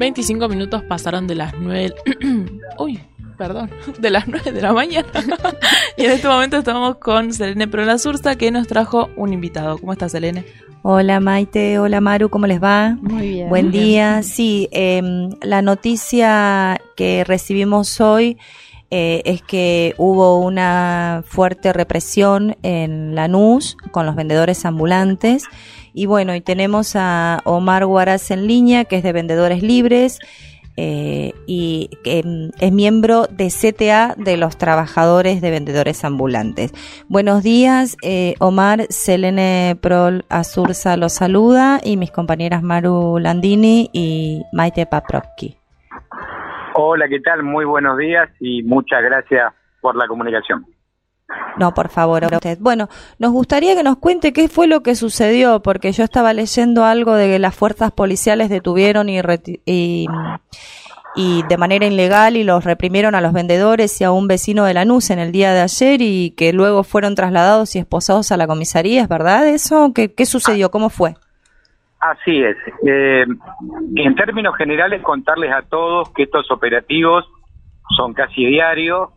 25 minutos pasaron de las 9. Uy, perdón, de las 9 de la mañana. y en este momento estamos con Selene Prola Sursa que nos trajo un invitado. ¿Cómo estás, Selene? Hola Maite, hola Maru, ¿cómo les va? Muy bien. Buen día. Sí, em, la noticia que recibimos hoy eh, es que hubo una fuerte represión en Lanús con los vendedores ambulantes. Y bueno, y tenemos a Omar Guaraz en línea, que es de Vendedores Libres eh, y mm, es miembro de CTA de los trabajadores de vendedores ambulantes. Buenos días, eh, Omar, Selene Prol Azurza los saluda y mis compañeras Maru Landini y Maite Paprocki. Hola, ¿qué tal? Muy buenos días y muchas gracias por la comunicación. No, por favor, a usted. Bueno, nos gustaría que nos cuente qué fue lo que sucedió, porque yo estaba leyendo algo de que las fuerzas policiales detuvieron y, de manera ilegal y los reprimieron a los vendedores y a un vecino de Lanús en el día de ayer y que luego fueron trasladados y esposados a la comisaría, ¿es verdad eso? ¿Qué, qué sucedió? ¿Cómo fue? Así es. Eh, en términos generales, contarles a todos que estos operativos son casi diarios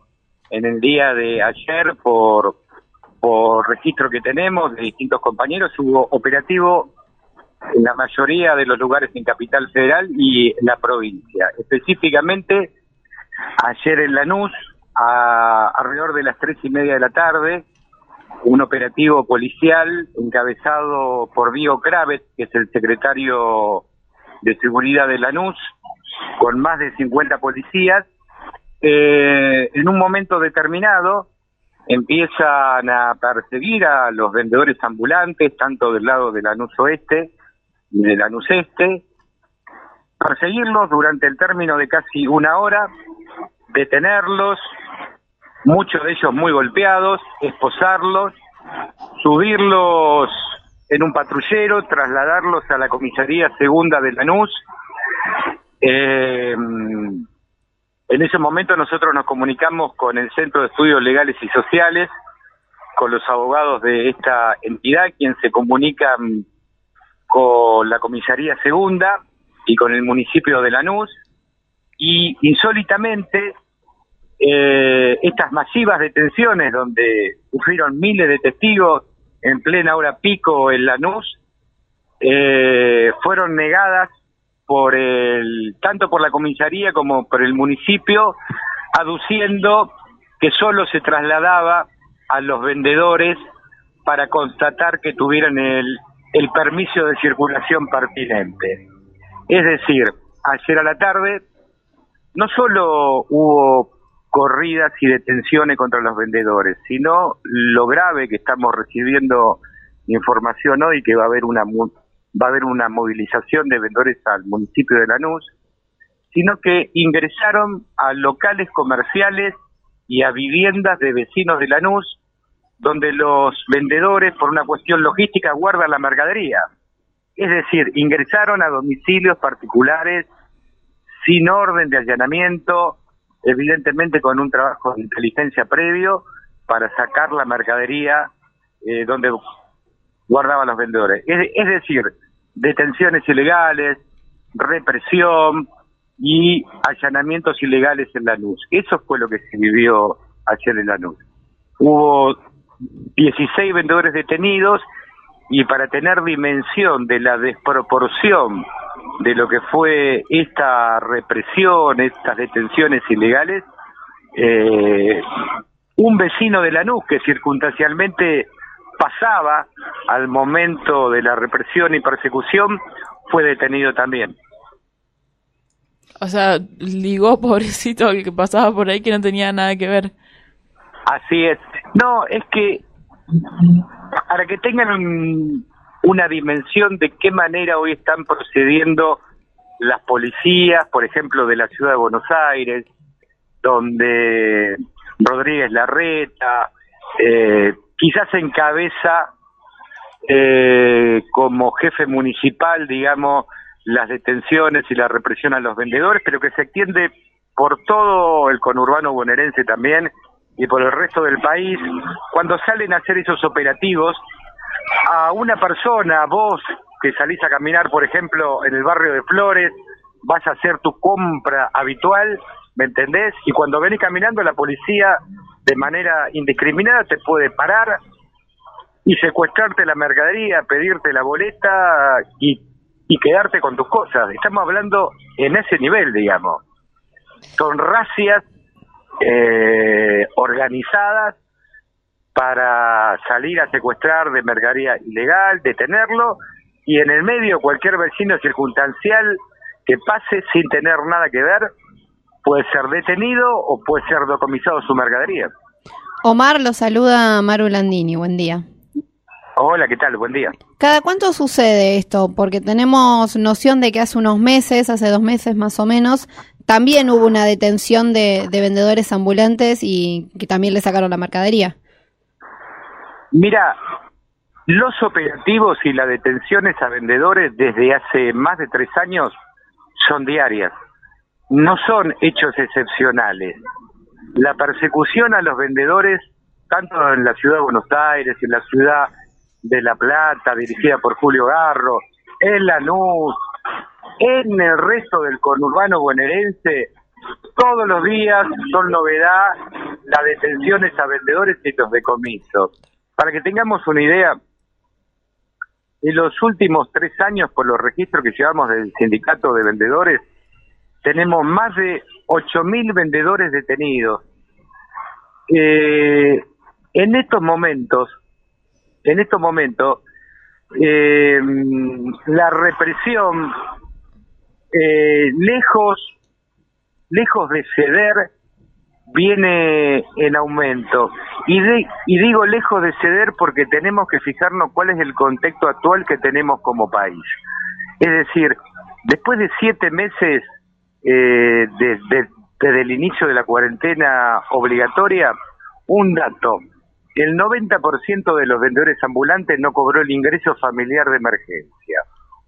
en el día de ayer por, por registro que tenemos de distintos compañeros, hubo operativo en la mayoría de los lugares en Capital Federal y la provincia. Específicamente, ayer en Lanús, a alrededor de las tres y media de la tarde, un operativo policial encabezado por Dio Kravet, que es el secretario de Seguridad de Lanús, con más de 50 policías, eh, en un momento determinado empiezan a perseguir a los vendedores ambulantes, tanto del lado de Lanús Oeste y de Lanús Este, perseguirlos durante el término de casi una hora, detenerlos, muchos de ellos muy golpeados, esposarlos, subirlos en un patrullero, trasladarlos a la comisaría segunda de Lanús. Eh, en ese momento nosotros nos comunicamos con el Centro de Estudios Legales y Sociales, con los abogados de esta entidad, quien se comunican con la comisaría segunda y con el municipio de Lanús. Y insólitamente, eh, estas masivas detenciones donde sufrieron miles de testigos en plena hora pico en Lanús, eh, fueron negadas por el tanto por la comisaría como por el municipio aduciendo que solo se trasladaba a los vendedores para constatar que tuvieran el, el permiso de circulación pertinente. Es decir, ayer a la tarde no solo hubo corridas y detenciones contra los vendedores, sino lo grave que estamos recibiendo información hoy que va a haber una va a haber una movilización de vendedores al municipio de Lanús, sino que ingresaron a locales comerciales y a viviendas de vecinos de Lanús, donde los vendedores, por una cuestión logística, guardan la mercadería. Es decir, ingresaron a domicilios particulares sin orden de allanamiento, evidentemente con un trabajo de inteligencia previo para sacar la mercadería eh, donde guardaban los vendedores. Es, es decir, detenciones ilegales, represión y allanamientos ilegales en la luz. Eso fue lo que se vivió ayer en la luz. Hubo 16 vendedores detenidos y para tener dimensión de la desproporción de lo que fue esta represión, estas detenciones ilegales, eh, un vecino de Lanús que circunstancialmente pasaba al momento de la represión y persecución fue detenido también. O sea, ligó pobrecito el que pasaba por ahí que no tenía nada que ver. Así es. No, es que para que tengan una dimensión de qué manera hoy están procediendo las policías, por ejemplo, de la ciudad de Buenos Aires, donde Rodríguez Larreta, eh, quizás encabeza eh, como jefe municipal, digamos, las detenciones y la represión a los vendedores, pero que se extiende por todo el conurbano bonaerense también y por el resto del país, cuando salen a hacer esos operativos, a una persona, vos que salís a caminar, por ejemplo, en el barrio de Flores, vas a hacer tu compra habitual, ¿me entendés? Y cuando venís caminando la policía de manera indiscriminada te puede parar y secuestrarte la mercadería, pedirte la boleta y, y quedarte con tus cosas. Estamos hablando en ese nivel, digamos. Son racias eh, organizadas para salir a secuestrar de mercadería ilegal, detenerlo y en el medio cualquier vecino circunstancial que pase sin tener nada que ver puede ser detenido o puede ser decomisado su mercadería. Omar lo saluda Maru Landini, buen día. Hola, ¿qué tal? Buen día. ¿Cada cuánto sucede esto? Porque tenemos noción de que hace unos meses, hace dos meses más o menos, también hubo una detención de, de vendedores ambulantes y que también le sacaron la mercadería. Mira, los operativos y las detenciones a vendedores desde hace más de tres años son diarias, no son hechos excepcionales. La persecución a los vendedores, tanto en la ciudad de Buenos Aires, en la ciudad de La Plata, dirigida por Julio Garro, en Lanús, en el resto del conurbano bonaerense, todos los días son novedad las detenciones a vendedores y los decomisos. Para que tengamos una idea, en los últimos tres años, por los registros que llevamos del sindicato de vendedores, tenemos más de 8.000 vendedores detenidos. Eh, en estos momentos, en estos momentos, eh, la represión, eh, lejos, lejos de ceder, viene en aumento. Y, y digo lejos de ceder porque tenemos que fijarnos cuál es el contexto actual que tenemos como país. Es decir, después de siete meses eh, desde el inicio de la cuarentena obligatoria, un dato, el 90% de los vendedores ambulantes no cobró el ingreso familiar de emergencia.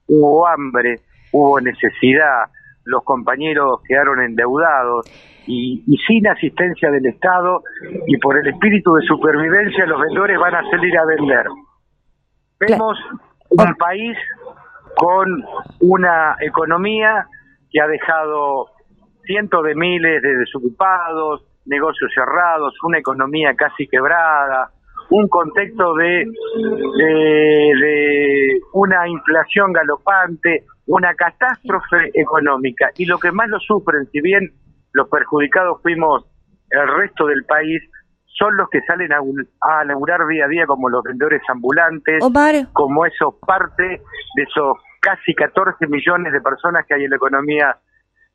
Hubo hambre, hubo necesidad, los compañeros quedaron endeudados y, sin asistencia del Estado y por el espíritu de supervivencia los vendedores van a salir a vender. Vemos un país con una economía que ha dejado cientos de miles de desocupados, negocios cerrados, una economía casi quebrada, un contexto de, de, una inflación galopante, una catástrofe económica. Y lo que más lo sufren, si bien los perjudicados fuimos el resto del país, son los que salen a, a laburar día a día como los vendedores ambulantes, como esos parte de esos casi 14 millones de personas que hay en la economía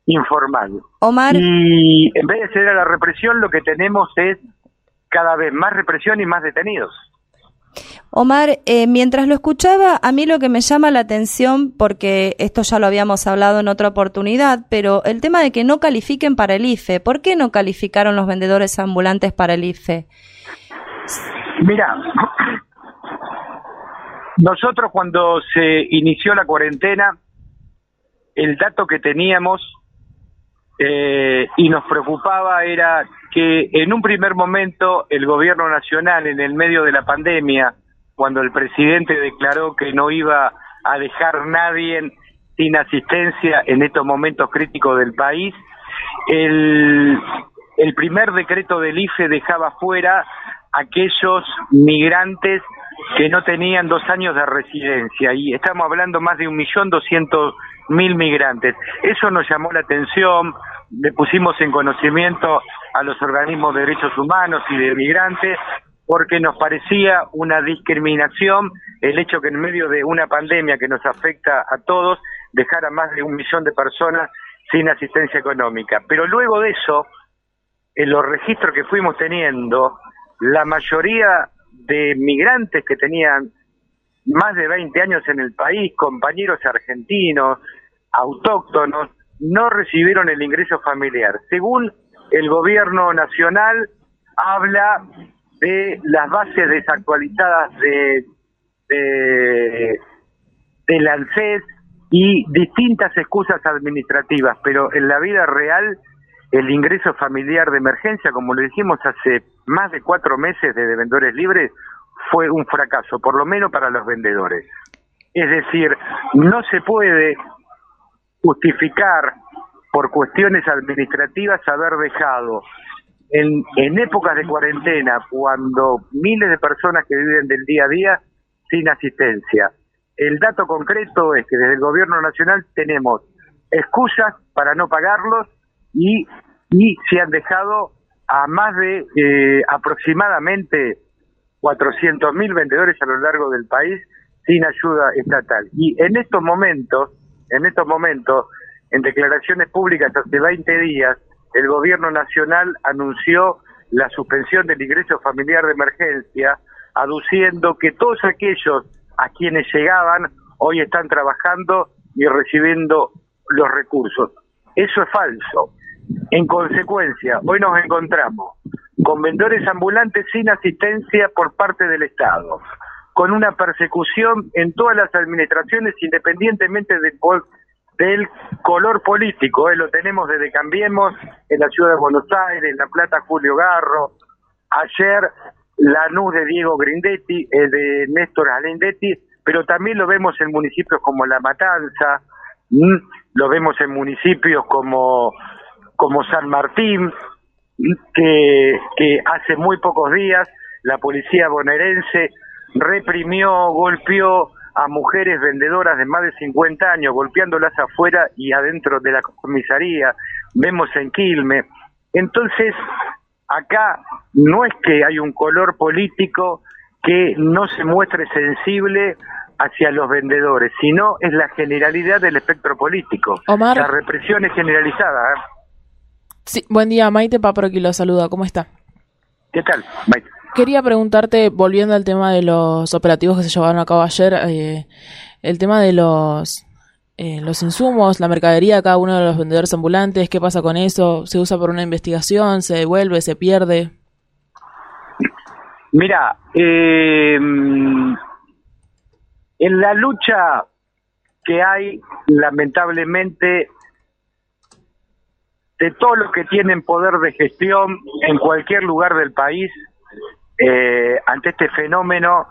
informal. Omar. Y en vez de ceder a la represión, lo que tenemos es cada vez más represión y más detenidos. Omar, eh, mientras lo escuchaba, a mí lo que me llama la atención, porque esto ya lo habíamos hablado en otra oportunidad, pero el tema de que no califiquen para el IFE, ¿por qué no calificaron los vendedores ambulantes para el IFE? Mira, nosotros cuando se inició la cuarentena, el dato que teníamos eh, y nos preocupaba era que en un primer momento el gobierno nacional, en el medio de la pandemia, cuando el presidente declaró que no iba a dejar nadie sin asistencia en estos momentos críticos del país, el, el primer decreto del IFE dejaba fuera aquellos migrantes que no tenían dos años de residencia y estamos hablando más de un millón doscientos mil migrantes. Eso nos llamó la atención, le pusimos en conocimiento a los organismos de derechos humanos y de migrantes porque nos parecía una discriminación el hecho que en medio de una pandemia que nos afecta a todos dejara más de un millón de personas sin asistencia económica. Pero luego de eso, en los registros que fuimos teniendo, la mayoría de migrantes que tenían más de 20 años en el país, compañeros argentinos, autóctonos, no recibieron el ingreso familiar. Según el gobierno nacional, habla de las bases desactualizadas de, de, del ANSES y distintas excusas administrativas, pero en la vida real el ingreso familiar de emergencia, como lo dijimos hace más de cuatro meses de vendedores libres, fue un fracaso, por lo menos para los vendedores. Es decir, no se puede justificar por cuestiones administrativas haber dejado en, en épocas de cuarentena, cuando miles de personas que viven del día a día sin asistencia. El dato concreto es que desde el gobierno nacional tenemos excusas para no pagarlos y, y se han dejado a más de eh, aproximadamente 400.000 vendedores a lo largo del país sin ayuda estatal. Y en estos momentos, en estos momentos, en declaraciones públicas hace 20 días, el gobierno nacional anunció la suspensión del ingreso familiar de emergencia, aduciendo que todos aquellos a quienes llegaban hoy están trabajando y recibiendo los recursos. Eso es falso. En consecuencia, hoy nos encontramos con vendedores ambulantes sin asistencia por parte del Estado, con una persecución en todas las administraciones independientemente del, color político. ¿eh? Lo tenemos desde Cambiemos en la ciudad de Buenos Aires, en La Plata Julio Garro, ayer la NUS de Diego Grindetti, eh, de Néstor Alendetti, pero también lo vemos en municipios como La Matanza, lo vemos en municipios como, como San Martín, que, que hace muy pocos días la policía bonaerense reprimió, golpeó a mujeres vendedoras de más de 50 años, golpeándolas afuera y adentro de la comisaría, vemos en Quilme. Entonces, acá no es que hay un color político que no se muestre sensible hacia los vendedores, sino es la generalidad del espectro político. La represión es generalizada. ¿eh? Sí, buen día, Maite aquí lo saluda, ¿cómo está? ¿Qué tal, Maite? Quería preguntarte, volviendo al tema de los operativos que se llevaron a cabo ayer, eh, el tema de los eh, los insumos, la mercadería de cada uno de los vendedores ambulantes, ¿qué pasa con eso? ¿Se usa por una investigación? ¿Se devuelve? ¿Se pierde? Mira, eh, en la lucha que hay, lamentablemente, de todos los que tienen poder de gestión en cualquier lugar del país, eh, ante este fenómeno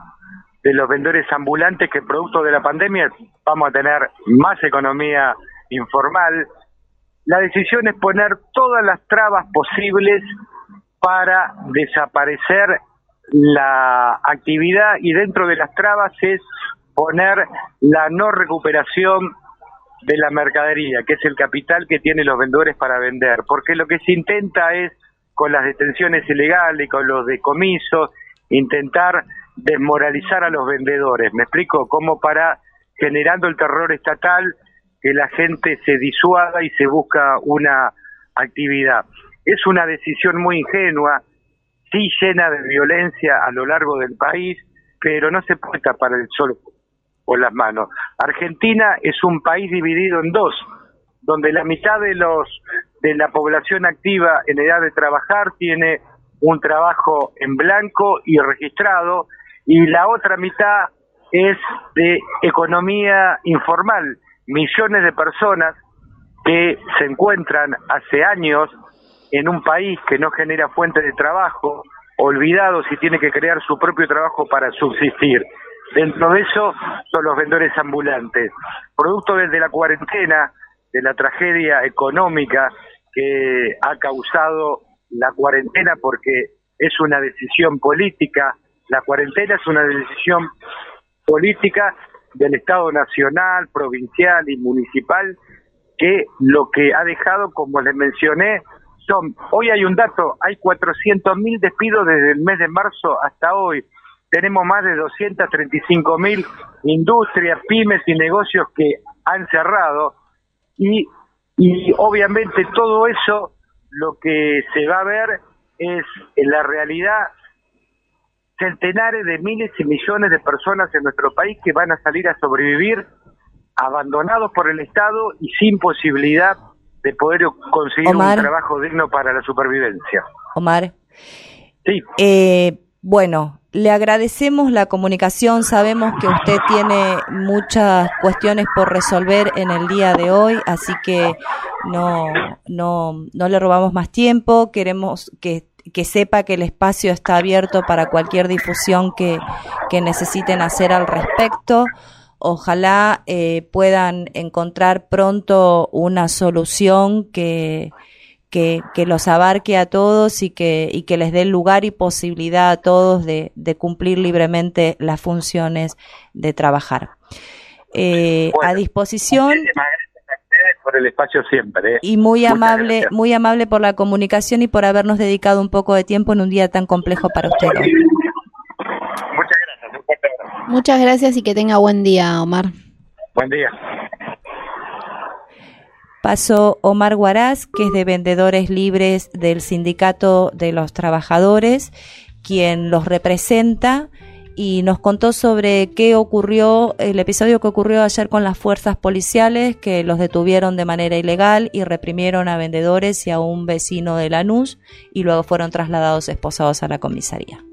de los vendedores ambulantes que producto de la pandemia vamos a tener más economía informal. La decisión es poner todas las trabas posibles para desaparecer la actividad y dentro de las trabas es poner la no recuperación de la mercadería, que es el capital que tienen los vendedores para vender, porque lo que se intenta es, con las detenciones ilegales, con los decomisos, intentar desmoralizar a los vendedores. ¿Me explico? Como para, generando el terror estatal, que la gente se disuada y se busca una actividad. Es una decisión muy ingenua, sí llena de violencia a lo largo del país, pero no se puede tapar el sol por las manos. Argentina es un país dividido en dos, donde la mitad de los de la población activa en edad de trabajar tiene un trabajo en blanco y registrado y la otra mitad es de economía informal, millones de personas que se encuentran hace años en un país que no genera fuente de trabajo, olvidados y tiene que crear su propio trabajo para subsistir. Dentro de eso son los vendedores ambulantes. Producto desde la cuarentena, de la tragedia económica que ha causado la cuarentena porque es una decisión política, la cuarentena es una decisión política del Estado nacional, provincial y municipal que lo que ha dejado, como les mencioné, son, hoy hay un dato, hay 400.000 despidos desde el mes de marzo hasta hoy. Tenemos más de 235.000 industrias, pymes y negocios que han cerrado y, y obviamente todo eso lo que se va a ver es en la realidad centenares de miles y millones de personas en nuestro país que van a salir a sobrevivir abandonados por el Estado y sin posibilidad de poder conseguir un trabajo digno para la supervivencia. Omar. Sí. Eh, bueno, le agradecemos la comunicación. Sabemos que usted tiene muchas cuestiones por resolver en el día de hoy, así que no, no, no le robamos más tiempo. Queremos que que sepa que el espacio está abierto para cualquier difusión que, que necesiten hacer al respecto. ojalá eh, puedan encontrar pronto una solución que, que, que, los abarque a todos y que, y que les dé lugar y posibilidad a todos de, de cumplir libremente las funciones de trabajar. Eh, a disposición por el espacio siempre. ¿eh? Y muy amable, muy amable por la comunicación y por habernos dedicado un poco de tiempo en un día tan complejo para ustedes. Muchas gracias. Muchas gracias y que tenga buen día, Omar. Buen día. Pasó Omar Guaraz, que es de Vendedores Libres del Sindicato de los Trabajadores, quien los representa y nos contó sobre qué ocurrió, el episodio que ocurrió ayer con las fuerzas policiales que los detuvieron de manera ilegal y reprimieron a vendedores y a un vecino de Lanús y luego fueron trasladados esposados a la comisaría.